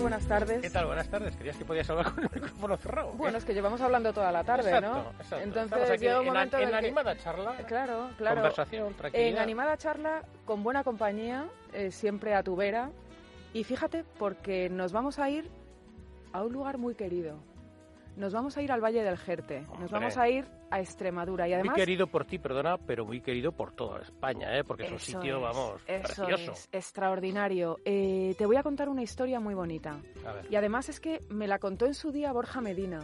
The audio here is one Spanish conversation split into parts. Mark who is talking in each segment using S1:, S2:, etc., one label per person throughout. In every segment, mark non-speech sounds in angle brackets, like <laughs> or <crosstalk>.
S1: Buenas tardes.
S2: ¿Qué tal? Buenas tardes. ¿Querías que podías hablar con el micrófono cerrado?
S1: Bueno, es que llevamos hablando toda la tarde,
S2: ¿no? Exacto.
S1: Entonces llega un momento
S2: en, en animada charla.
S1: Claro, claro.
S2: Conversación, tranquilidad.
S1: En animada charla, con buena compañía, eh, siempre a tu vera. Y fíjate, porque nos vamos a ir a un lugar muy querido. Nos vamos a ir al Valle del Jerte. Nos vamos a ir a Extremadura. Y además,
S2: muy querido por ti, perdona, pero muy querido por toda España, ¿eh? porque es un sitio, vamos,
S1: eso
S2: precioso.
S1: Es extraordinario. Eh, te voy a contar una historia muy bonita. Y además es que me la contó en su día Borja Medina.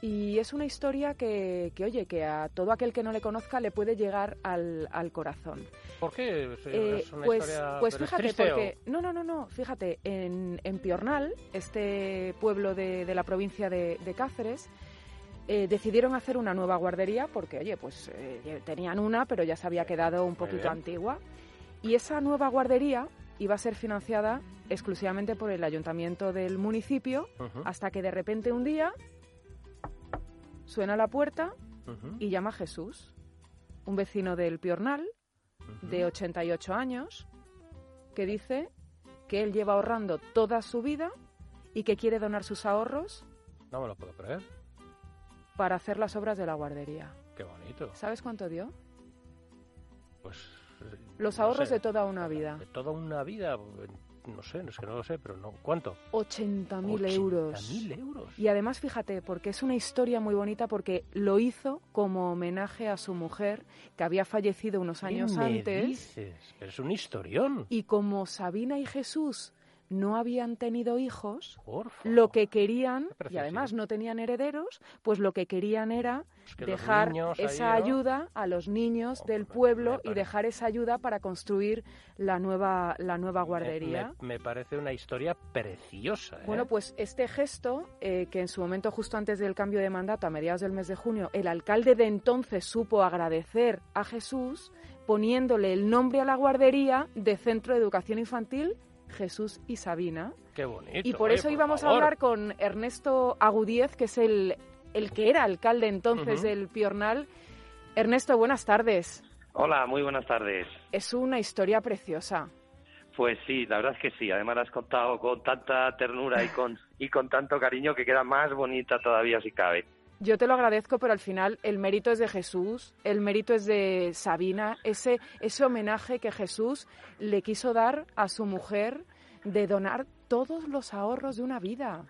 S1: Y es una historia que, que, oye, que a todo aquel que no le conozca le puede llegar al, al corazón.
S2: ¿Por qué? ¿Es eh, una
S1: pues,
S2: historia
S1: pues fíjate, porque... No, no, no, no, fíjate, en, en Piornal, este pueblo de, de la provincia de, de Cáceres, eh, decidieron hacer una nueva guardería porque, oye, pues eh, tenían una, pero ya se había quedado un poquito antigua. Y esa nueva guardería iba a ser financiada exclusivamente por el ayuntamiento del municipio, hasta que de repente un día Suena la puerta y llama Jesús, un vecino del Piornal, de 88 años, que dice que él lleva ahorrando toda su vida y que quiere donar sus ahorros.
S2: No me lo puedo creer.
S1: Para hacer las obras de la guardería.
S2: Qué bonito.
S1: ¿Sabes cuánto dio?
S2: Pues.
S1: Los ahorros de toda una vida.
S2: De toda una vida, no sé, es que no lo sé, pero no. ¿Cuánto?
S1: 80.000 euros.
S2: 80.000 euros.
S1: Y además, fíjate, porque es una historia muy bonita, porque lo hizo como homenaje a su mujer, que había fallecido unos años
S2: me
S1: antes.
S2: Dices? es un historión.
S1: Y como Sabina y Jesús no habían tenido hijos,
S2: Porfa.
S1: lo que querían, y además no tenían herederos, pues lo que querían era dejar esa ayuda a los niños del pueblo y dejar esa ayuda para construir la nueva, la nueva guardería.
S2: Me, parece una historia preciosa. ¿eh?
S1: Bueno, pues este gesto, eh, que en su momento, justo antes del cambio de mandato, a mediados del mes de junio, el alcalde de entonces supo agradecer a Jesús poniéndole el nombre a la guardería de Centro de Educación Infantil Jesús y Sabina.
S2: Qué bonito.
S1: Y por eso íbamos a hablar con Ernesto Agudiez, que es el, el que era alcalde entonces del Piornal. Ernesto, buenas tardes.
S3: Hola, muy buenas tardes.
S1: Es una historia preciosa.
S3: Pues sí, la verdad es que sí. Además la has contado con tanta ternura y con, y con tanto cariño que queda más bonita todavía si cabe.
S1: Yo te lo agradezco, pero al final el mérito es de Jesús, el mérito es de Sabina, ese, ese homenaje que Jesús le quiso dar a su mujer de donar todos los ahorros de una vida.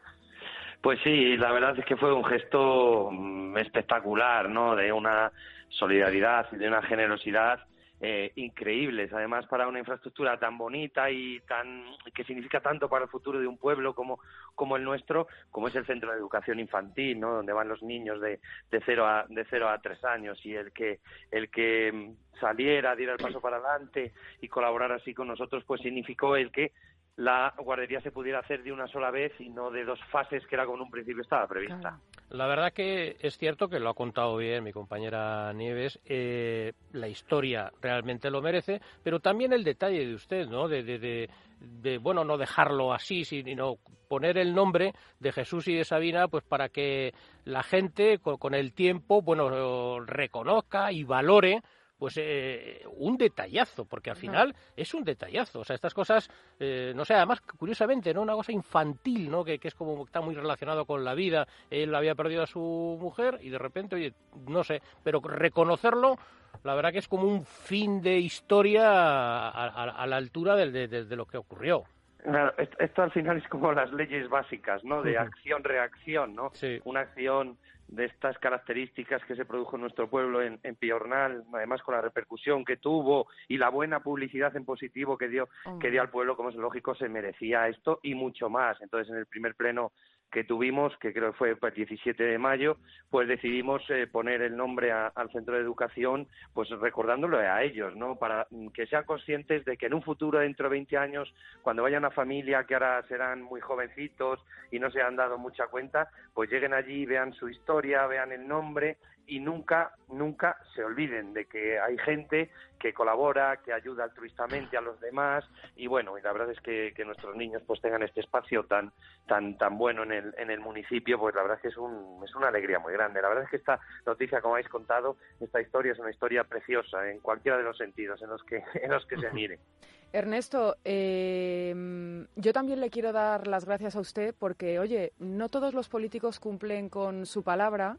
S3: Pues sí, la verdad es que fue un gesto mm, espectacular, ¿no? De una solidaridad y de una generosidad eh, increíbles, además para una infraestructura tan bonita y tan que significa tanto para el futuro de un pueblo como, como el nuestro, como es el centro de educación infantil, ¿no? donde van los niños de, de cero a de cero a tres años y el que el que mm, saliera, diera el paso para adelante y colaborar así con nosotros, pues significó el que la guardería se pudiera hacer de una sola vez y no de dos fases que era como en un principio estaba prevista.
S2: La verdad que es cierto que lo ha contado bien mi compañera Nieves, eh, la historia realmente lo merece, pero también el detalle de usted, ¿no? De, de, de, bueno, no dejarlo así, sino poner el nombre de Jesús y de Sabina, pues para que la gente con, con el tiempo, bueno, reconozca y valore pues eh, un detallazo, porque al final es un detallazo. O sea, estas cosas, eh, no sé, además, curiosamente, ¿no? Una cosa infantil, ¿no? Que, que, es como, está muy relacionado con la vida. Él había perdido a su mujer y de repente, oye, no sé, pero reconocerlo, la verdad que es como un fin de historia a, la altura de, de, lo que ocurrió.
S3: Claro, esto, al final es como las leyes básicas, ¿no? De acción-reacción, ¿no?
S2: Sí.
S3: Una acción de estas características que se produjo en nuestro pueblo en, Piornal, además con la repercusión que tuvo y la buena publicidad en positivo que dio, que dio al pueblo, como es lógico, se merecía esto y mucho más. Entonces, en el primer pleno que tuvimos, que creo que fue el 17 de mayo, pues decidimos eh, poner el nombre al centro de educación, pues recordándolo a ellos, ¿no? Para que sean conscientes de que en un futuro, dentro de 20 años, cuando vayan a familia, que ahora serán muy jovencitos y no se han dado mucha cuenta, pues lleguen allí, vean su historia, vean el nombre y nunca, nunca se olviden de que hay gente que colabora, que ayuda altruistamente a los demás y bueno, y la verdad es que, nuestros niños pues tengan este espacio tan tan tan bueno en el, en el municipio, pues la verdad es que es, un, es una alegría muy grande. La verdad es que esta noticia, como habéis contado, esta historia es una historia preciosa en cualquiera de los sentidos en los que, <laughs> en los que se mire. <laughs>
S1: Ernesto, eh, yo también le quiero dar las gracias a usted porque, oye, no todos los políticos cumplen con su palabra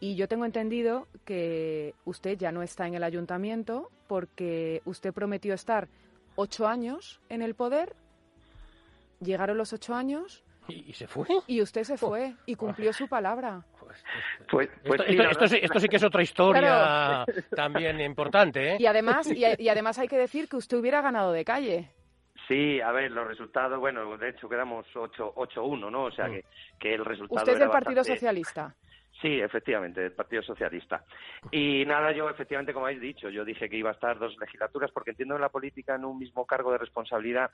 S1: y yo tengo entendido que usted ya no está en el ayuntamiento porque usted prometió estar ocho años en el poder. Llegaron los ocho años.
S2: ¿Y, se fue?
S1: Y usted se fue y cumplió su palabra.
S3: Pues, pues, pues
S2: esto, sí, que es otra historia también importante. ¿eh?
S1: Y, además, y, además hay que decir que usted hubiera ganado de calle.
S3: Sí, a ver, los resultados, bueno, de hecho quedamos 8-1, ¿no? O sea, que, que el resultado.
S1: ¿Usted es del Partido Socialista?
S3: Sí, efectivamente, del Partido Socialista. Y nada, yo efectivamente, como habéis dicho, yo dije que iba a estar dos legislaturas porque entiendo que la política en un mismo cargo de responsabilidad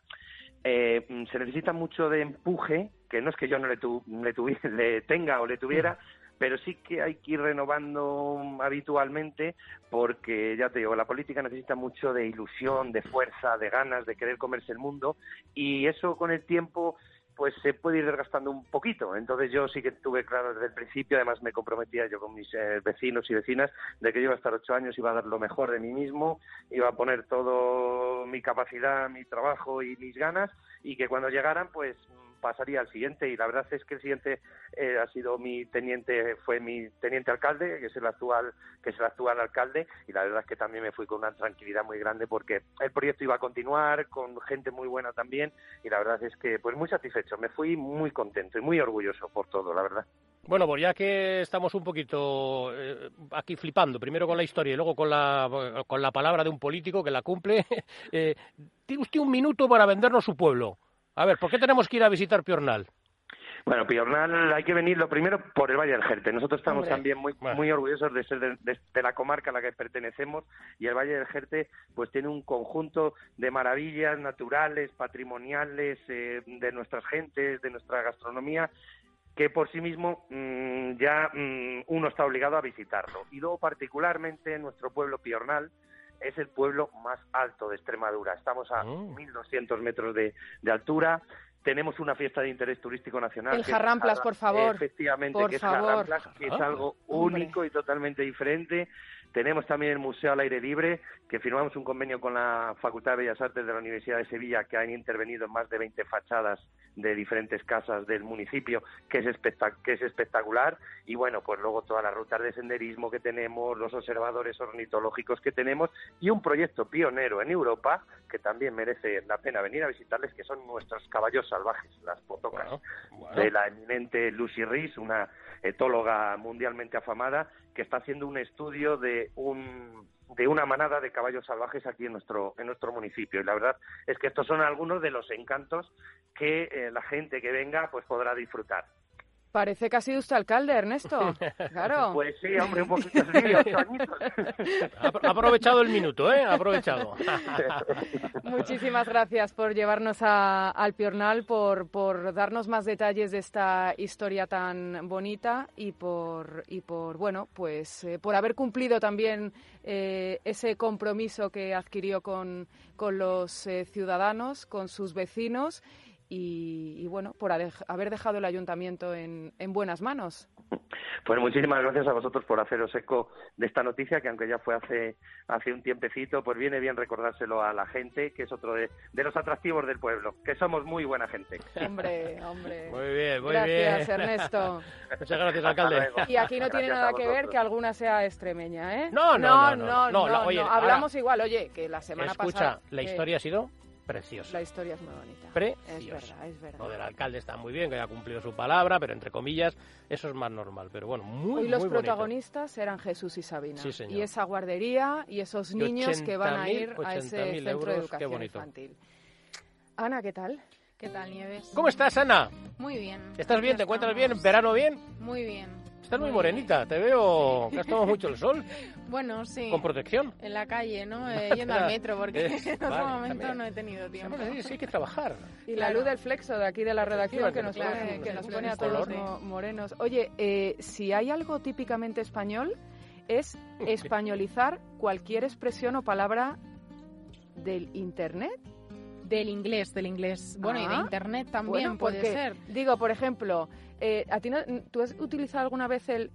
S3: eh, se necesita mucho de empuje, que no es que yo no le, <laughs> le, tenga o le tuviera, pero sí que hay que ir renovando habitualmente porque, ya te digo, la política necesita mucho de ilusión, de fuerza, de ganas, de querer comerse el mundo y eso con el tiempo pues se puede ir desgastando un poquito. Entonces yo sí que tuve claro desde el principio, además me comprometía yo con mis eh, vecinos y vecinas de que yo iba a estar ocho años, iba a dar lo mejor de mí mismo, iba a poner todo mi capacidad, mi trabajo y mis ganas y que cuando llegaran pues pasaría al siguiente. Y la verdad es que el siguiente eh, ha sido mi teniente fue mi teniente alcalde que es el actual que es el actual alcalde. Y la verdad es que también me fui con una tranquilidad muy grande porque el proyecto iba a continuar con gente muy buena también. Y la verdad es que pues muy satisfecho. Me fui muy contento y muy orgulloso por todo la verdad
S2: bueno, pues ya que estamos un poquito eh, aquí flipando, primero con la historia y luego con la, con la palabra de un político que la cumple, <laughs> eh, tiene usted un minuto para vendernos su pueblo. A ver, ¿por qué tenemos que ir a visitar Piornal?
S3: Bueno, Piornal hay que venir lo primero por el Valle del Jerte. Nosotros estamos también muy, muy orgullosos de ser de, la comarca a la que pertenecemos y el Valle del Jerte pues tiene un conjunto de maravillas naturales, patrimoniales, eh, de nuestras gentes, de nuestra gastronomía que por sí mismo mm, ya mm, uno está obligado a visitarlo. Y luego particularmente nuestro pueblo Piornal, es el pueblo más alto de Extremadura. Estamos a 1.200 metros de, altura. Tenemos una fiesta de interés turístico nacional.
S1: El Jarramplas, por favor.
S3: Efectivamente, que es Jarramplas, que es ah. algo único y totalmente diferente. Tenemos también el Museo al Aire Libre, que firmamos un convenio con la Facultad de Bellas Artes de la Universidad de Sevilla, que han intervenido en más de 20 fachadas de diferentes casas del municipio, que es, que es espectacular. Y bueno, pues luego todas las rutas de senderismo que tenemos, los observadores ornitológicos que tenemos y un proyecto pionero en Europa, que también merece la pena venir a visitarles, que son nuestros caballos salvajes, las potocas, de la eminente Lucy Rees, una etóloga mundialmente afamada, que está haciendo un estudio de un de una manada de caballos salvajes aquí en nuestro en nuestro municipio. Y la verdad es que estos son algunos de los encantos que eh, la gente que venga pues podrá disfrutar
S1: Parece que ha sido usted alcalde, Ernesto. <laughs> Claro.
S3: Pues sí, hombre, un poquito así, ocho añitos.
S2: Ha aprovechado el minuto, ¿eh? Ha aprovechado. <laughs>
S1: Muchísimas gracias por llevarnos a, al Piornal, por, por darnos más detalles de esta historia tan bonita y por, y por bueno, pues eh, por haber cumplido también eh, ese compromiso que adquirió con, con los eh, ciudadanos, con sus vecinos y, bueno, por haber dejado el ayuntamiento en, buenas manos.
S3: Pues muchísimas gracias a vosotros por haceros eco de esta noticia, que aunque ya fue hace, hace un tiempecito, pues viene bien recordárselo a la gente, que es otro de, los atractivos del pueblo, que somos muy buena gente.
S1: Hombre, hombre. <laughs>
S2: Muy bien, muy
S1: gracias, Ernesto. <laughs>
S2: Muchas gracias, alcalde.
S1: Y aquí no tiene nada que ver que alguna sea extremeña, ¿eh?
S2: No, no, no. no,
S1: hablamos igual, oye, que la semana
S2: pasada... Escucha, la historia ha sido precioso.
S1: La historia es muy bonita.
S2: Precioso.
S1: Es verdad, es verdad.
S2: Lo del alcalde está muy bien, que haya cumplido su palabra, pero entre comillas, eso es más normal. Pero bueno, muy,
S1: Hoy los protagonistas eran Jesús y Sabina.
S2: Sí, señor.
S1: Y esa guardería y esos niños que van a ir a ese centro de educación
S2: infantil.
S1: Ana, ¿qué tal?
S4: ¿Qué tal, Nieves?
S2: ¿Cómo estás, Ana?
S4: Muy bien.
S2: ¿Estás bien? ¿Te encuentras bien? ¿Verano bien?
S4: Muy bien.
S2: Estás muy
S4: Muy
S2: morenita, te veo que has tomado mucho el sol. <laughs>
S4: Bueno, sí.
S2: ¿Con protección?
S4: En la calle, ¿no? <laughs> Eh, yendo al metro, porque
S2: Es- <laughs>
S4: en otro
S2: vale,
S4: momento
S2: también.
S4: no he tenido tiempo.
S2: Sí, sí, hay que trabajar.
S1: Y la luz del flexo de aquí de la redacción que nos
S2: Claro,
S1: pone, que
S4: claro,
S1: nos
S4: claro,
S1: pone a todos
S4: Color.
S1: morenos. Oye, eh, si hay algo típicamente español es españolizar cualquier expresión o palabra del internet.
S4: Del inglés, del inglés. Bueno, y de
S1: Ah,
S4: internet también
S1: Bueno,
S4: puede
S1: porque,
S4: ser.
S1: Digo, por ejemplo, eh, ¿a ti no- ¿tú has utilizado alguna vez el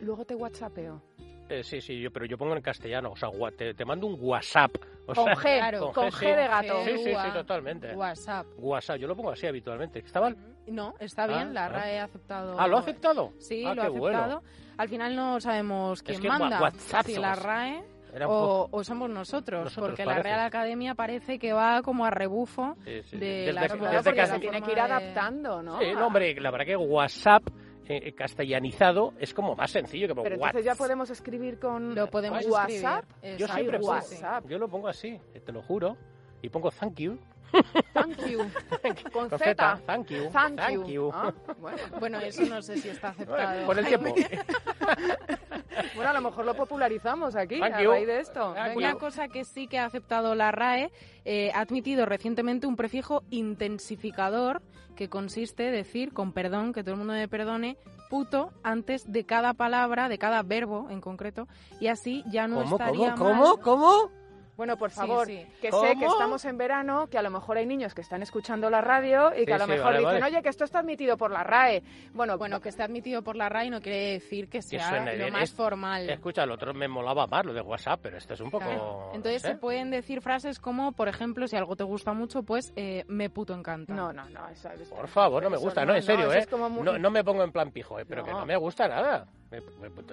S1: luego te whatsappeo?
S2: Eh, sí, sí, yo, pero yo pongo en castellano, o sea, te, te mando un WhatsApp. O
S1: Con
S2: sea,
S1: G,
S4: claro,
S1: con
S2: G,
S1: G
S2: sí.
S1: de gato.
S2: Sí, sí, sí, totalmente.
S4: WhatsApp.
S2: WhatsApp, yo lo pongo así habitualmente. ¿Está mal?
S4: No, está bien,
S2: Ah,
S4: la
S2: ah.
S4: RAE ha aceptado.
S2: Ah, ¿lo ha aceptado?
S4: Sí,
S2: Ah,
S4: lo ha
S2: qué bueno.
S4: aceptado. Al final no sabemos quién
S2: que wa-
S4: manda.
S2: WhatsApp
S4: si la. RAE o, o somos nosotros,
S2: Nosotros,
S4: porque
S2: parece.
S4: la Real Academia parece que va como a rebufo
S2: Sí, sí,
S4: de
S2: desde
S1: Bueno,
S2: desde
S1: porque
S2: que-
S1: se tiene que ir adaptando, ¿no?
S2: Sí, no, hombre, la verdad que WhatsApp eh, castellanizado es como más sencillo que
S1: Pero
S2: WhatsApp.
S1: entonces ya podemos escribir con
S4: Lo podemos
S1: WhatsApp.
S4: escribir.
S2: Yo siempre.
S1: WhatsApp.
S2: yo lo pongo así, eh, te lo juro, y pongo thank you,
S1: Thank you. Con <laughs>
S2: con
S1: Z.
S2: Z, thank you,
S1: Thank, you. Ah, bueno.
S4: Bueno, eso no sé si está <laughs> aceptado.
S2: Con el tiempo. <laughs>
S1: Bueno, a lo mejor lo popularizamos aquí
S2: Thank
S1: a
S2: you.
S1: raíz de esto.
S2: Thank.
S4: Una cosa que sí que ha aceptado la RAE eh, ha admitido recientemente un prefijo intensificador que consiste en decir, con perdón, que todo el mundo me perdone, puto antes de cada palabra, de cada verbo en concreto, y así ya no
S2: ¿Cómo,
S4: estaría
S2: cómo,
S4: mal.
S2: cómo, cómo?
S1: Bueno, por favor,
S4: sí.
S1: que
S2: ¿Cómo?
S1: sé que estamos en verano, que a lo mejor hay niños que están escuchando la radio y que
S2: Sí,
S1: a lo
S2: sí,
S1: mejor
S2: vale,
S1: dicen,
S2: vale.
S1: oye, que esto está admitido por la RAE. Bueno,
S4: Bueno, que esté admitido por la RAE no quiere decir que sea lo
S2: bien.
S4: más
S2: Es-
S4: formal.
S2: Escucha, el otro me molaba más, lo de WhatsApp, pero este es un poco...
S4: Claro. Entonces se pueden decir frases como, por ejemplo, si algo te gusta mucho, pues eh, me puto encanta.
S1: no, no, no. Eso, eso-
S2: Por favor, no me
S1: eso
S2: gusta, no, en serio, ¿eh?
S1: es como muy-
S2: No, no me pongo en plan pijo, ¿eh? Pero que
S1: no
S2: me gusta nada.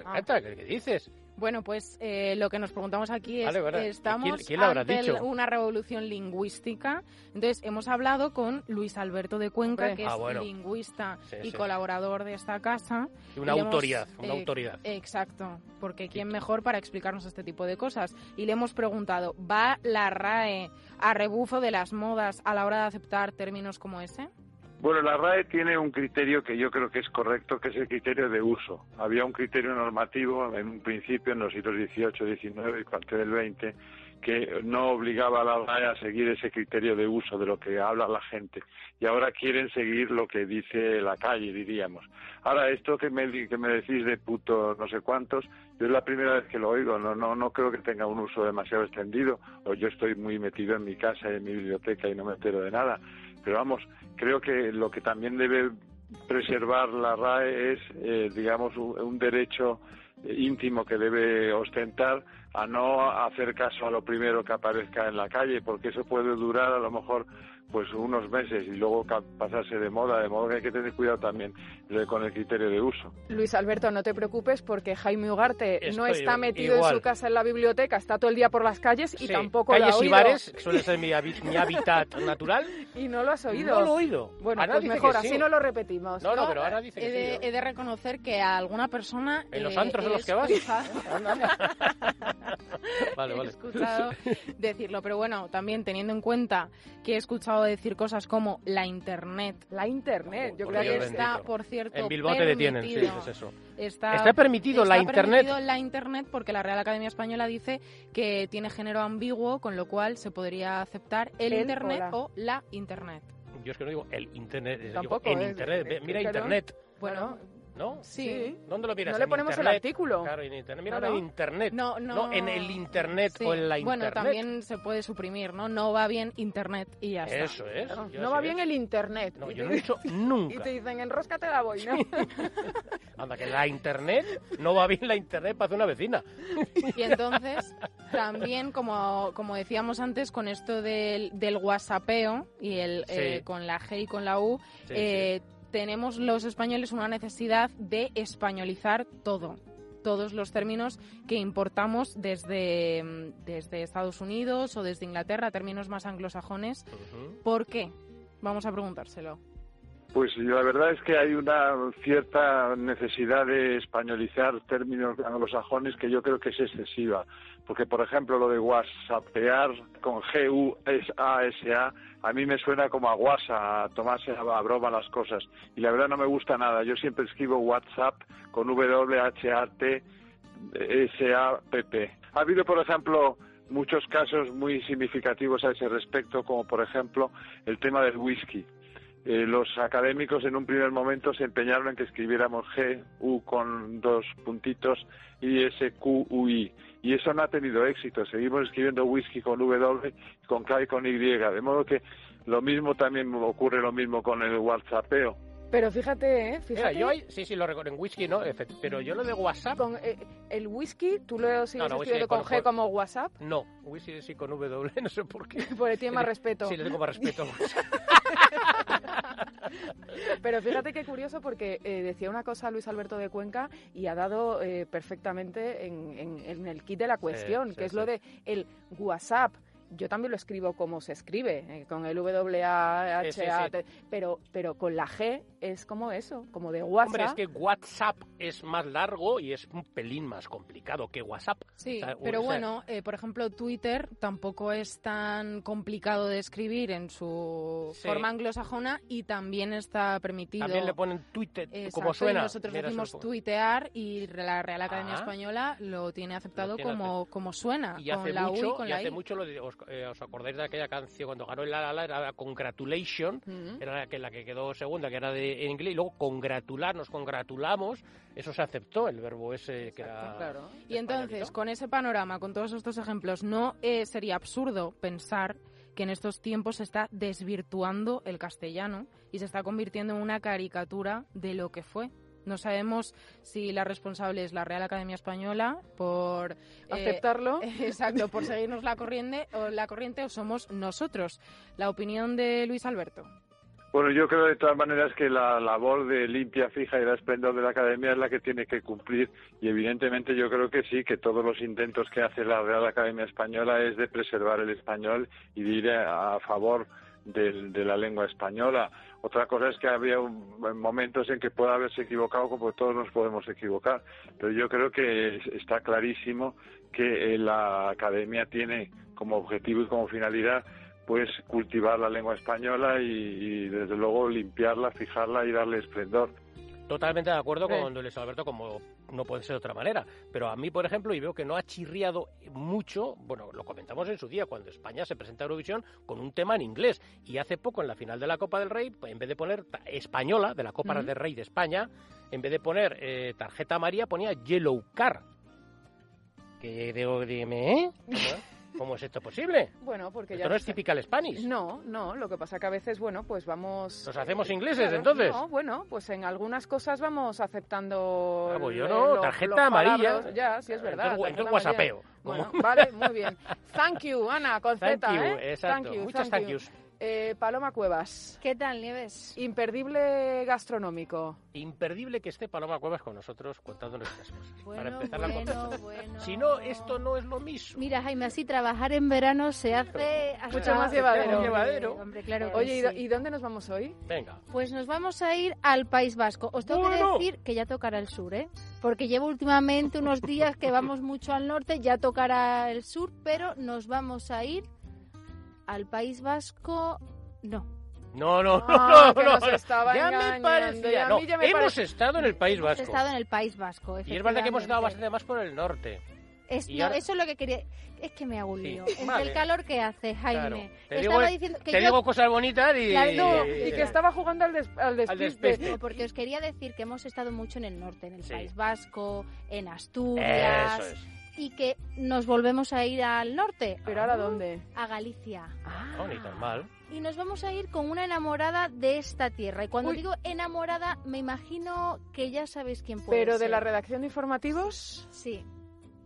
S1: Ah.
S2: ¿qué, qué dices?
S4: Bueno, pues eh, lo que nos preguntamos aquí es,
S2: Vale, vale.
S4: estamos
S2: ¿Quién- quién lo habrá
S4: ante
S2: dicho?
S4: una revolución lingüística. Entonces, hemos hablado con Luis Alberto de Cuenca, que
S2: Ah,
S4: es
S2: bueno.
S4: lingüista
S2: Sí,
S4: y
S2: sí.
S4: colaborador de esta casa.
S2: Una
S4: Y hemos,
S2: autoridad, una
S4: eh,
S2: autoridad.
S4: Exacto, porque quién mejor para explicarnos este tipo de cosas. Y le hemos preguntado, ¿va la RAE a rebufo de las modas a la hora de aceptar términos como ese?
S5: Bueno, la RAE tiene un criterio que yo creo que es correcto, que es el criterio de uso. Había un criterio normativo en un principio, en los siglos XVIII, XIX y parte del XX, que no obligaba a la RAE a seguir ese criterio de uso de lo que habla la gente. Y ahora quieren seguir lo que dice la calle, diríamos. Ahora, esto que me, que me decís de puto no sé cuántos, yo es la primera vez que lo oigo, no, no, no creo que tenga un uso demasiado extendido, o yo estoy muy metido en mi casa y en mi biblioteca y no me entero de nada. Pero vamos, creo que lo que también debe preservar la RAE es, eh, digamos, un, un derecho íntimo que debe ostentar a no hacer caso a lo primero que aparezca en la calle, porque eso puede durar a lo mejor pues unos meses y luego pasarse de moda, de modo que hay que tener cuidado también con el criterio de uso.
S1: Luis Alberto, no te preocupes porque Jaime Ugarte no
S2: Estoy
S1: está metido
S2: igual.
S1: en su casa en la biblioteca, está todo el día por las calles y
S2: Sí,
S1: tampoco lo ha
S2: Calles y
S1: oído.
S2: bares, que suele ser mi, mi hábitat natural. <laughs>
S1: Y no lo has oído.
S2: No lo he oído.
S1: Bueno,
S2: Ana
S1: pues mejor,
S2: que sí.
S1: así no lo repetimos.
S2: No, no, pero Ana dice que
S4: He de,
S2: sí.
S4: he de reconocer que a alguna persona...
S2: ¿En los
S4: eh,
S2: antros en los que vas? <laughs> <laughs> anda. <laughs> Vale,
S4: he
S2: vale.
S4: escuchado decirlo, pero bueno, también teniendo en cuenta que he escuchado decir cosas como la internet.
S1: La internet, yo creo
S4: que está,
S2: bendito.
S4: por cierto,
S2: En Bilbao te detienen, sí, es eso.
S4: Está,
S2: Está permitido la
S4: está
S2: internet.
S4: permitido la internet porque la Real Academia Española dice que tiene género ambiguo, con lo cual se podría aceptar el,
S1: El
S4: internet
S1: o la.
S4: o la internet.
S2: Yo es que no digo el internet, digo
S1: Tampoco,
S2: en
S1: es-
S2: internet.
S1: es
S2: Mira internet,
S4: Bueno,
S2: ¿no?
S4: sí.
S2: ¿Dónde lo miras?
S1: No le ponemos el artículo.
S2: Claro, en internet. Mira
S1: Claro.
S2: en internet.
S4: No, no,
S2: en el internet
S4: Sí.
S2: o en la internet.
S4: Bueno, también se puede suprimir, ¿no? No va bien internet y ya está.
S2: Eso es.
S1: Claro, no va
S2: es.
S1: bien el internet.
S2: No,
S1: Y
S2: yo no he dicho <laughs>
S1: Y
S2: nunca.
S1: te dicen, enróscate la boina. <laughs>
S2: Anda, que la internet no va bien la internet para hacer una vecina. <laughs>
S4: Y entonces, también, como, como decíamos antes, con esto del, del whatsappeo y el,
S2: Sí.
S4: eh, con la G y con la U,
S2: Sí,
S4: eh, tenemos los españoles una necesidad de españolizar todo. Todos los términos que importamos desde, mm, desde Estados Unidos o desde Inglaterra, términos más anglosajones. ¿Por qué? Vamos a preguntárselo.
S5: Pues la verdad es que hay una cierta necesidad de españolizar términos anglosajones que yo creo que es excesiva. Porque, por ejemplo, lo de whatsappear con G-U-S-A-S-A, a mí me suena como a guasa, a tomarse a broma las cosas. Y la verdad no me gusta nada. Yo siempre escribo WhatsApp con W-H-A-T-S-A-P-P. Ha habido, por ejemplo, muchos casos muy significativos a ese respecto, como por ejemplo el tema del whisky. Eh, los académicos en un primer momento se empeñaron en que escribiéramos G, U con dos puntitos y S, Q, U, I. Y eso no ha tenido éxito. Seguimos escribiendo whisky con W, con K y con Y. De modo que lo mismo también ocurre lo mismo con el WhatsAppeo.
S1: Pero fíjate, ¿eh? Fíjate.
S2: Mira, yo hay, sí, sí, lo recuerdo en whisky, ¿no? Pero yo lo de WhatsApp,
S1: Con, eh, el whisky, ¿tú lo sigues
S2: no,
S1: escribiendo con
S2: con-
S1: G como WhatsApp?
S2: no. Whisky sí con W, <laughs> no sé por qué.
S1: Porque tiene más respeto.
S2: Sí, le tengo más respeto. <laughs>
S1: Pero fíjate qué curioso porque eh, decía una cosa Luis Alberto de Cuenca y ha dado eh, perfectamente en, en- en el kit de la cuestión,
S2: sí,
S1: que es
S2: sí.
S1: lo de el WhatsApp. Yo también lo escribo como se escribe, eh, con el W-A-H-A,
S2: Sí, sí,
S1: T, pero, pero con la G es como eso, como de WhatsApp.
S2: Hombre, es que WhatsApp es más largo y es un pelín más complicado que WhatsApp.
S4: Sí,
S2: O sea,
S4: pero
S2: o sea,
S4: bueno, eh, por ejemplo, Twitter tampoco es tan complicado de escribir en su
S2: Sí.
S4: forma anglosajona y también está permitido.
S2: También le ponen Twitter,
S4: Exacto,
S2: como
S4: y
S2: suena.
S4: nosotros
S2: Mira,
S4: decimos tuitear y la Real Academia
S2: Ah.
S4: Española lo tiene aceptado
S2: Lo tiene
S4: como, como suena,
S2: Y
S4: con
S2: hace
S4: la U y
S2: mucho,
S4: con
S2: y
S4: la
S2: hace
S4: I.
S2: mucho lo de- os, eh, os acordáis de aquella canción cuando ganó el La La La, era la Congratulation, era la que, la que quedó segunda, que era de, en inglés, y luego congratular, nos congratulamos, eso se aceptó, el verbo ese que era...
S1: Claro.
S4: Y entonces, con ese panorama, con todos estos ejemplos, ¿no eh, sería absurdo pensar que en estos tiempos se está desvirtuando el castellano y se está convirtiendo en una caricatura de lo que fue? No sabemos si la responsable es la Real Academia Española por eh,
S1: Aceptarlo. <laughs>
S4: exacto, por seguirnos la corriente o la corriente o somos nosotros. La opinión de Luis Alberto.
S5: Bueno, yo creo de todas maneras que la labor de limpia, fija y de esplendor de la Academia es la que tiene que cumplir y evidentemente yo creo que sí, que todos los intentos que hace la Real Academia Española es de preservar el español y de ir a, a favor de la lengua española. Otra cosa es que había momentos en que pueda haberse equivocado, como todos nos podemos equivocar, pero yo creo que es- está clarísimo que eh, la Academia tiene como objetivo y como finalidad pues cultivar la lengua española y, y, desde luego limpiarla, fijarla y darle esplendor.
S2: Totalmente de acuerdo
S1: Sí.
S2: con Luis Alberto, como no puede ser de otra manera. Pero a mí, por ejemplo, y veo que no ha chirriado mucho, bueno, lo comentamos en su día, cuando España se presenta a Eurovisión con un tema en inglés. Y hace poco, en la final de la Copa del Rey, en vez de poner española, de la Copa del Rey de España, en vez de poner eh, tarjeta amarilla, ponía Yellow Car. Que digo, dime, ¿eh? ¿Cómo, es esto posible?
S1: Bueno, porque
S2: Esto
S1: ya
S2: no es typical Spanish.
S1: No, no, lo que pasa que a veces, bueno, pues vamos...
S2: ¿Nos hacemos
S1: eh,
S2: ingleses,
S1: claro,
S2: entonces?
S1: No, bueno, pues en algunas cosas vamos aceptando...
S2: Ah, pues yo no, tarjeta amarilla.
S1: palabras. Ya, sí es verdad.
S2: Entonces, entonces whatsappeo.
S1: Bueno, vale, muy bien. Thank you, Ana, con Z, ¿eh?
S2: exacto.
S1: Thank you,
S2: Muchas
S1: thank
S2: thank
S1: you. Eh, Paloma Cuevas,
S6: ¿Qué tal, Nieves?
S1: imperdible gastronómico.
S2: Imperdible que esté Paloma Cuevas con nosotros contándonos estas cosas. para
S6: Bueno,
S2: empezar la
S6: bueno,
S2: conversación.
S6: bueno. <laughs>
S2: Si no, esto no es lo mismo.
S6: Mira, Jaime, así trabajar en verano se hace hasta...
S1: Mucho más llevadero.
S6: Hombre,
S2: Llevadero.
S6: Hombre, claro
S1: Oye, ¿y, do-
S6: sí.
S1: y dónde nos vamos hoy?
S2: Venga.
S6: Pues nos vamos a ir al País Vasco. Os tengo
S2: Bueno.
S6: que decir que ya tocará el sur, ¿eh? Porque llevo últimamente unos días que vamos mucho al norte, ya tocará el sur, pero nos vamos a ir al País Vasco... No.
S2: No, no,
S1: Ah,
S2: no,
S1: que
S2: no.
S1: nos estaba
S6: ya me
S2: parecía. No,
S1: mí ya me
S2: hemos estado en el País
S6: Hemos
S2: Vasco.
S6: estado en el País Vasco,
S2: Y es verdad que hemos estado bastante más por el norte.
S6: Es- no,
S2: ahora-
S6: Eso es lo que quería. Es que me hago un
S2: Sí,
S6: lío. Entre
S2: vale.
S6: el calor que hace, Jaime.
S2: Claro. Te
S6: Estaba
S2: digo-
S6: diciendo que
S2: Te
S6: yo.
S2: digo cosas bonitas y...
S6: Claro, no,
S1: Y que estaba jugando al, des- al despiste.
S2: despiste.
S6: No, porque os quería decir que hemos estado mucho en el norte, en el
S2: Sí.
S6: País Vasco, en Asturias.
S2: Eso es.
S6: Y que nos volvemos a ir al norte.
S1: ¿Pero ahora dónde?
S6: A Galicia.
S2: No, ni tan mal.
S6: Y nos vamos a ir con una enamorada de esta tierra. Y cuando
S1: Uy.
S6: digo enamorada, me imagino que ya sabéis quién puede
S1: ¿Pero de la redacción de informativos?
S6: Sí.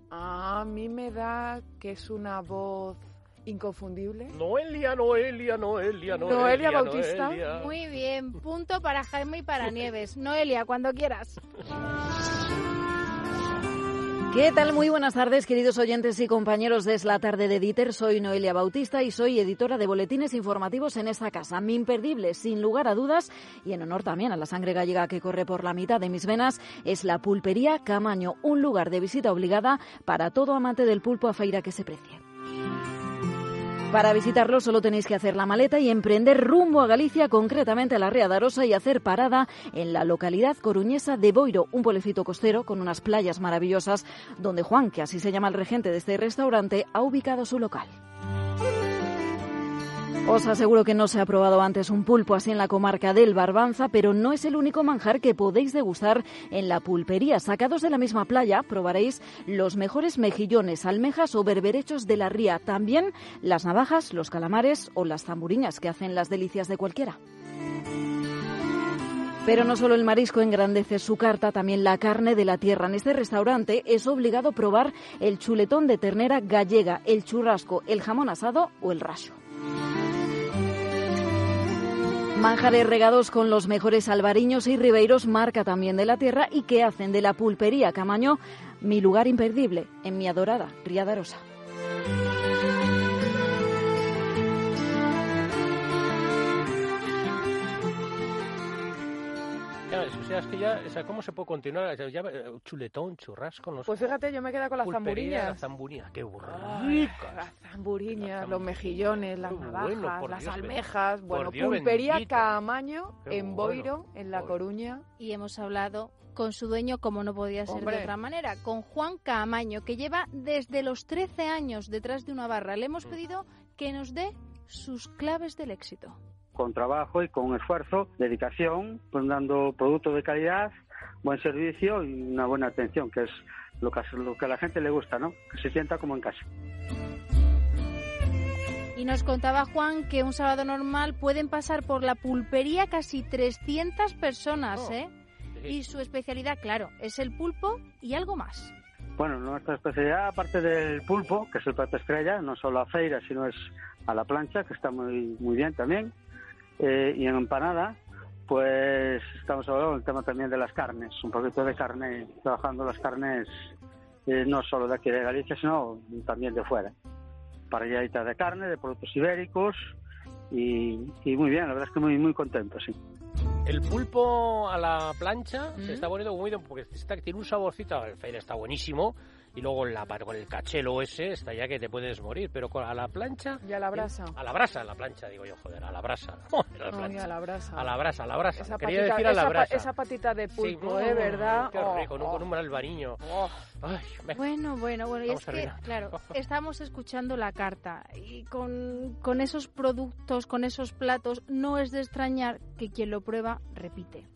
S1: A mí me da que es una voz inconfundible.
S2: Noelia, Noelia, Noelia, Noelia.
S1: Noelia Bautista.
S2: Noelia.
S6: Muy bien. Punto para Jaime y para <laughs> Nieves. Noelia, cuando quieras. <laughs>
S7: ¿Qué tal? Muy buenas tardes, queridos oyentes y compañeros de Es la tarde de Dieter. Soy Noelia Bautista y soy editora de boletines informativos en esta casa. Mi imperdible, sin lugar a dudas, y en honor también a la sangre gallega que corre por la mitad de mis venas, es la Pulpería Camaño, un lugar de visita obligada para todo amante del pulpo a feira que se precie. Para visitarlo solo tenéis que hacer la maleta y emprender rumbo a Galicia, concretamente a la Ría de Arosa y hacer parada en la localidad coruñesa de Boiro, un pueblecito costero con unas playas maravillosas donde Juan, que así se llama el regente de este restaurante, ha ubicado su local. Os aseguro que no se ha probado antes un pulpo así en la comarca del Barbanza, pero no es el único manjar que podéis degustar en la pulpería. Sacados de la misma playa, probaréis los mejores mejillones, almejas o berberechos de la ría. También las navajas, los calamares o las zamburiñas que hacen las delicias de cualquiera. Pero no solo el marisco engrandece su carta, también la carne de la tierra. En este restaurante es obligado probar el chuletón de ternera gallega, el churrasco, el jamón asado o el raso. Manjares regados con los mejores albariños y ribeiros, marca también de la tierra y que hacen de la pulpería Camaño mi lugar imperdible en mi adorada Riadarosa.
S2: O sea, es que ya, o sea, ¿cómo se puede continuar? Ya, eh, chuletón, churrasco, no sé.
S1: Pues fíjate, yo me quedo con las zamburiñas.
S2: La zamburiña, qué burra.
S1: Ay, las zamburiñas, los mejillones, las navajas,
S2: bueno,
S1: las
S2: Dios,
S1: almejas. Bueno,
S2: Dios
S1: pulpería
S2: bendito.
S1: Camaño
S2: Qué
S1: en
S2: bueno.
S1: Boiro, en La. Coruña.
S6: Y hemos hablado con su dueño, como no podía ser
S1: Hombre.
S6: de otra manera, con Juan Caamaño, que lleva desde los 13 años detrás de una barra. Le hemos pedido que nos dé sus claves del éxito.
S8: Con trabajo y con esfuerzo, dedicación, pues dando productos de calidad, buen servicio y una buena atención, que es lo que, lo que a la gente le gusta, ¿no? Que se sienta como en casa.
S6: Y nos contaba Juan que un sábado normal pueden pasar por la pulpería casi 300 personas,
S2: Oh.
S6: ¿eh?
S2: Sí.
S6: Y su especialidad, claro, es el pulpo y algo más.
S8: Bueno, nuestra especialidad, aparte del pulpo, que es el plato estrella, no solo a feira, sino es a la plancha, que está muy, muy bien también, eh, y en empanada, pues estamos hablando del tema también de las carnes, un poquito de carne, trabajando las carnes eh, no solo de aquí de Galicia, sino también de fuera. Parrilladita de carne, de productos ibéricos, y, y muy bien, la verdad es que muy, muy contento, sí.
S2: El pulpo a la plancha
S1: Mm.
S2: se está poniendo muy bien porque está, tiene un saborcito, el feira está buenísimo y luego la, con el cachelo ese está ya que te puedes morir, pero con, a la plancha...
S1: Y a la brasa.
S2: A la brasa, a la plancha, digo yo, joder, a la brasa. Joder, <laughs> a la
S1: Ay,
S2: plancha.
S1: a la brasa.
S2: A la brasa, a la brasa.
S1: Esa
S2: Quería
S1: patita,
S2: decir a la
S1: esa, pa-
S2: brasa.
S1: esa patita de
S2: Sí,
S1: pulpo,
S2: mm,
S1: ¿eh? ¿Verdad?
S2: Qué
S1: Oh,
S2: rico, ¿no?
S1: oh.
S2: con un albariño.
S1: Oh.
S2: Ay, me-
S6: Bueno, bueno, bueno, y
S2: Vamos
S6: es que, claro, <laughs> estamos escuchando la carta y con, con esos productos, con esos platos, no es de extrañar que quien lo prueba repite.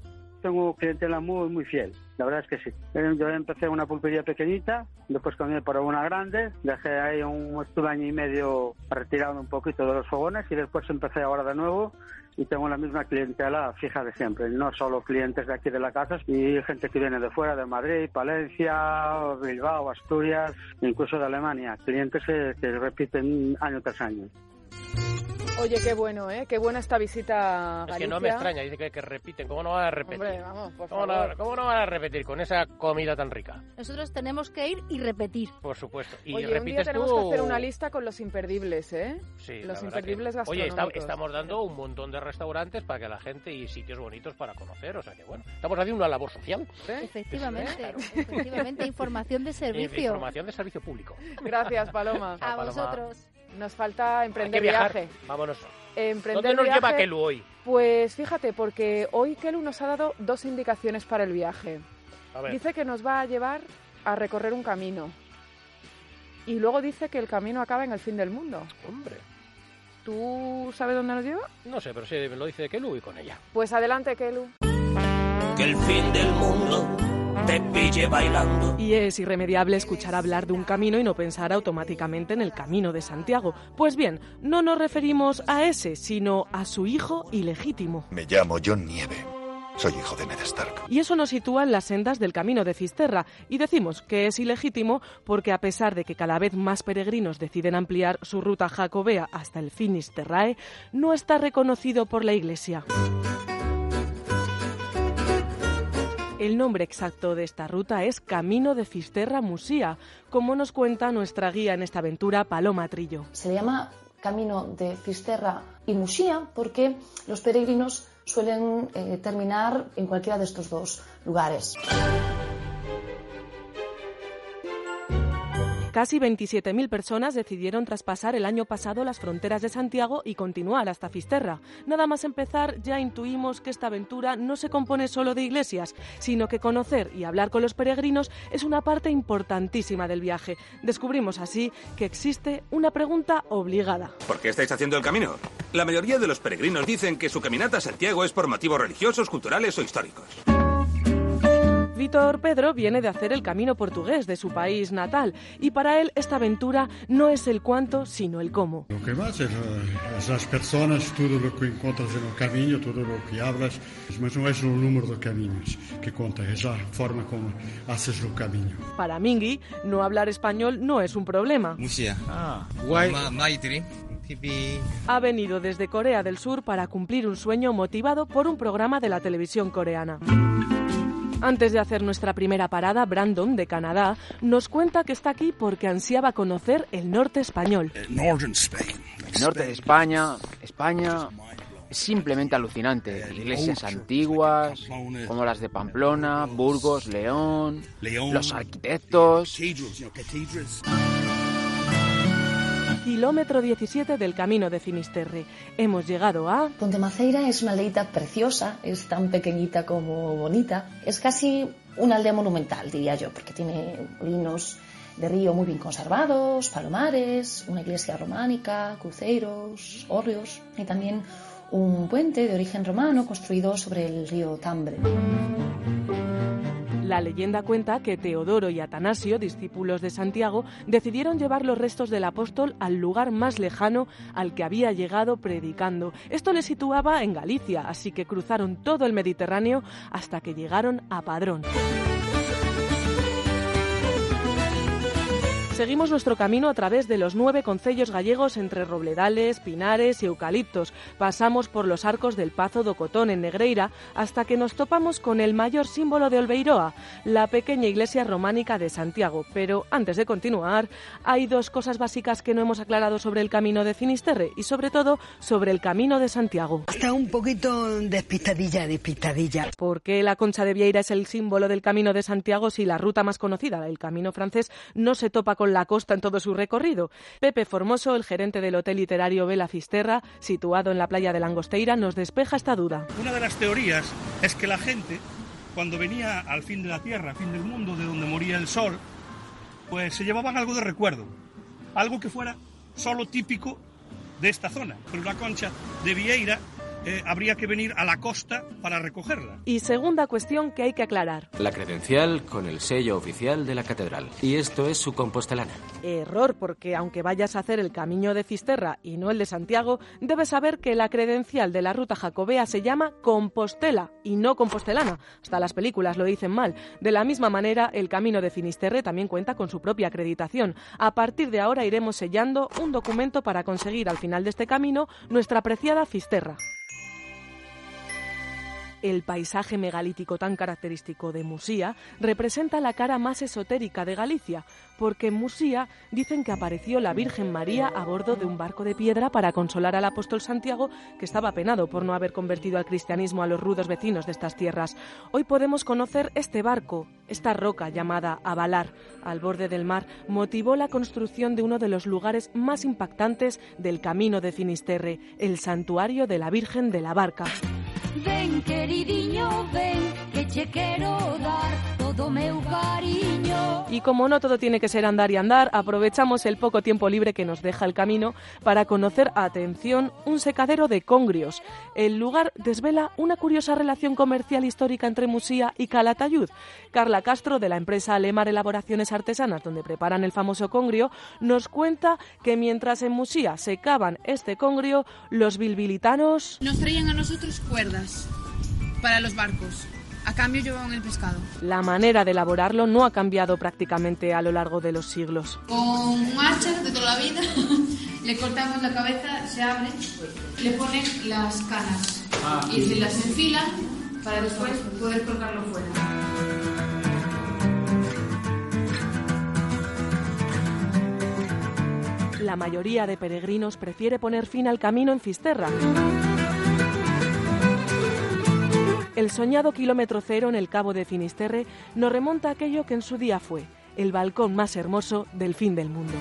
S8: Tengo clientela muy muy fiel, la verdad es que sí. Yo empecé una pulpería pequeñita, después cambié para una grande, dejé ahí un estuve año y medio retirado un poquito de los fogones y después empecé ahora de nuevo y tengo la misma clientela fija de siempre, no solo clientes de aquí de la casa y gente que viene de fuera, de Madrid, Palencia, Bilbao, Asturias, incluso de Alemania, clientes que, que repiten año tras año.
S1: Oye, qué bueno, ¿eh? Qué buena esta visita a
S2: Es
S1: Galicia.
S2: que no me extraña, dice que, que repiten. ¿Cómo no van a repetir?
S1: Hombre, vamos, por
S2: ¿Cómo,
S1: favor.
S2: no, ¿Cómo no van a repetir con esa comida tan rica?
S6: Nosotros tenemos que ir y repetir.
S2: Por supuesto. Y
S1: Oye, un día
S2: repites
S1: tenemos
S2: tú...
S1: que hacer una lista con los imperdibles, ¿eh?
S2: Sí,
S1: los imperdibles
S2: que- Oye, está- estamos dando un montón de restaurantes para que la gente y sitios bonitos para conocer. O sea que bueno, estamos haciendo una labor social.
S1: ¿Eh?
S6: Efectivamente,
S2: Claro.
S6: efectivamente, <laughs> información de servicio.
S2: Información de servicio público.
S1: Gracias, Paloma.
S6: A
S2: Paloma.
S6: vosotros.
S1: Nos falta
S2: Hay que
S1: emprender viaje.
S2: Vámonos.
S1: Emprender
S2: ¿Dónde nos
S1: viaje,
S2: lleva Kelu hoy?
S1: Pues fíjate, porque hoy Kelu nos ha dado dos indicaciones para el viaje.
S2: A ver.
S1: Dice que nos va a llevar a recorrer un camino. Y luego dice que el camino acaba en el fin del mundo.
S2: Hombre,
S1: ¿Tú sabes dónde nos lleva?
S2: no sé, pero sí, me lo dice Kelu y con ella.
S1: Pues adelante, Kelu.
S9: que el fin del mundo te pille bailando.
S10: Y es irremediable escuchar hablar de un camino y no pensar automáticamente en el camino de Santiago. Pues bien, no nos referimos a ese, sino a su hijo ilegítimo.
S11: Me llamo John Nieve. Soy hijo de Ned Stark.
S10: Y eso nos sitúa en las sendas del camino de Cisterra. Y decimos que es ilegítimo porque a pesar de que cada vez más peregrinos deciden ampliar su ruta jacobea hasta el Finisterrae, no está reconocido por la Iglesia. El nombre exacto de esta ruta es Camino de Fisterra Musía, como nos cuenta nuestra guía en esta aventura, Paloma Trillo.
S12: Se le llama Camino de Fisterra y Musía porque los peregrinos suelen eh, terminar en cualquiera de estos dos lugares.
S10: Casi 27.000 personas decidieron traspasar el año pasado las fronteras de Santiago y continuar hasta Fisterra. Nada más empezar, ya intuimos que esta aventura no se compone solo de iglesias, sino que conocer y hablar con los peregrinos es una parte importantísima del viaje. Descubrimos así que existe una pregunta obligada.
S13: ¿Por qué estáis haciendo el camino? La mayoría de los peregrinos dicen que su caminata a Santiago es por motivos religiosos, culturales o históricos.
S10: Víctor Pedro viene de hacer el camino portugués de su país natal y para él esta aventura no es el cuánto, sino el cómo.
S14: Lo que más es, es las personas, todo lo que encuentras en el camino, todo lo que hablas, mas no es el número de caminos que cuenta, es la forma como haces el camino.
S10: Para Mingui, no hablar español no es un problema.
S14: Ah, guay.
S10: Ha venido desde Corea del Sur para cumplir un sueño motivado por un programa de la televisión coreana. Antes de hacer nuestra primera parada, Brandon, de Canadá, nos cuenta que está aquí porque ansiaba conocer el norte español.
S15: El norte de España, España es simplemente alucinante. Iglesias antiguas, como las de Pamplona, Burgos, León, los arquitectos.
S10: Kilómetro 17 del camino de Finisterre. Hemos llegado a...
S12: Pontemaceira es una aldeita preciosa, es tan pequeñita como bonita. Es casi una aldea monumental, diría yo, porque tiene molinos de río muy bien conservados, palomares, una iglesia románica, cruceros, hórreos y también un puente de origen romano construido sobre el río Tambre.
S10: La leyenda cuenta que Teodoro y Atanasio, discípulos de Santiago, decidieron llevar los restos del apóstol al lugar más lejano al que había llegado predicando. Esto le situaba en Galicia, así que cruzaron todo el Mediterráneo hasta que llegaron a Padrón. Seguimos nuestro camino a través de los nueve concellos gallegos entre robledales, pinares y eucaliptos. Pasamos por los arcos del Pazo do Cotón en Negreira hasta que nos topamos con el mayor símbolo de Olveiroa, la pequeña iglesia románica de Santiago. Pero antes de continuar, hay dos cosas básicas que no hemos aclarado sobre el camino de Finisterre y sobre todo sobre el camino de Santiago.
S16: Está un poquito despistadilla, despistadilla.
S10: ¿Por qué la concha de Vieira es el símbolo del camino de Santiago si la ruta más conocida, el camino francés, no se topa con la costa en todo su recorrido. Pepe Formoso, el gerente del hotel literario Vela Fisterra, situado en la playa de Langosteira, nos despeja esta duda.
S17: Una de las teorías es que la gente, cuando venía al fin de la tierra, fin del mundo, de donde moría el sol, pues se llevaban algo de recuerdo, algo que fuera solo típico de esta zona. Pero la concha de Vieira eh, habría que venir a la costa para recogerla.
S10: Y segunda cuestión que hay que aclarar.
S18: La credencial con el sello oficial de la catedral. Y esto es su compostelana.
S10: Error, porque aunque vayas a hacer el camino de Fisterra y no el de Santiago, debes saber que la credencial de la ruta jacobea se llama Compostela y no compostelana. Hasta las películas lo dicen mal. De la misma manera, el camino de Finisterre también cuenta con su propia acreditación. A partir de ahora iremos sellando un documento para conseguir al final de este camino nuestra apreciada Fisterra el paisaje megalítico tan característico de Musía representa la cara más esotérica de Galicia, porque en Musía dicen que apareció la Virgen María a bordo de un barco de piedra para consolar al apóstol Santiago, que estaba penado por no haber convertido al cristianismo a los rudos vecinos de estas tierras. Hoy podemos conocer este barco, esta roca llamada Avalar, al borde del mar, motivó la construcción de uno de los lugares más impactantes del camino de Finisterre, el santuario de la Virgen de la Barca.
S19: Ven, queridinho, ven, que che quero dar. Todo meu cariño.
S10: Y como no todo tiene que ser andar y andar, aprovechamos el poco tiempo libre que nos deja el camino para conocer, atención, un secadero de congrios. El lugar desvela una curiosa relación comercial histórica entre Musía y Calatayud. Carla Castro, de la empresa Alemar Elaboraciones Artesanas, donde preparan el famoso congrio, nos cuenta que mientras en Musía secaban este congrio, los bilbilitanos...
S20: Nos traían a nosotros cuerdas para los barcos. A cambio llevaban el pescado.
S10: La manera de elaborarlo no ha cambiado prácticamente a lo largo de los siglos.
S20: Con un hacha de toda la vida <laughs> le cortamos la cabeza, se abre, le ponen las canas ah. y se las enfilan para después poder colgarlo fuera.
S10: La mayoría de peregrinos prefiere poner fin al camino en Fisterra. El soñado kilómetro cero en el cabo de Finisterre nos remonta a aquello que en su día fue el balcón más hermoso del fin del mundo.